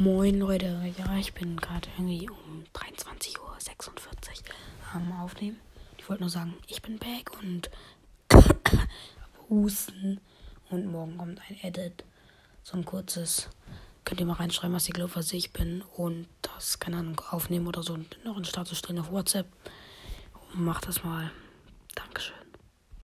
Moin Leute, ja, ich bin gerade irgendwie um 23.46 Uhr am Aufnehmen. Ich wollte nur sagen, ich bin back und husten. Und morgen kommt ein Edit. So ein kurzes. Könnt ihr mal reinschreiben, was ihr glaubt, was ich bin. Und das, keine Ahnung, aufnehmen oder so. Und noch einen Status stellen auf WhatsApp. Und macht das mal.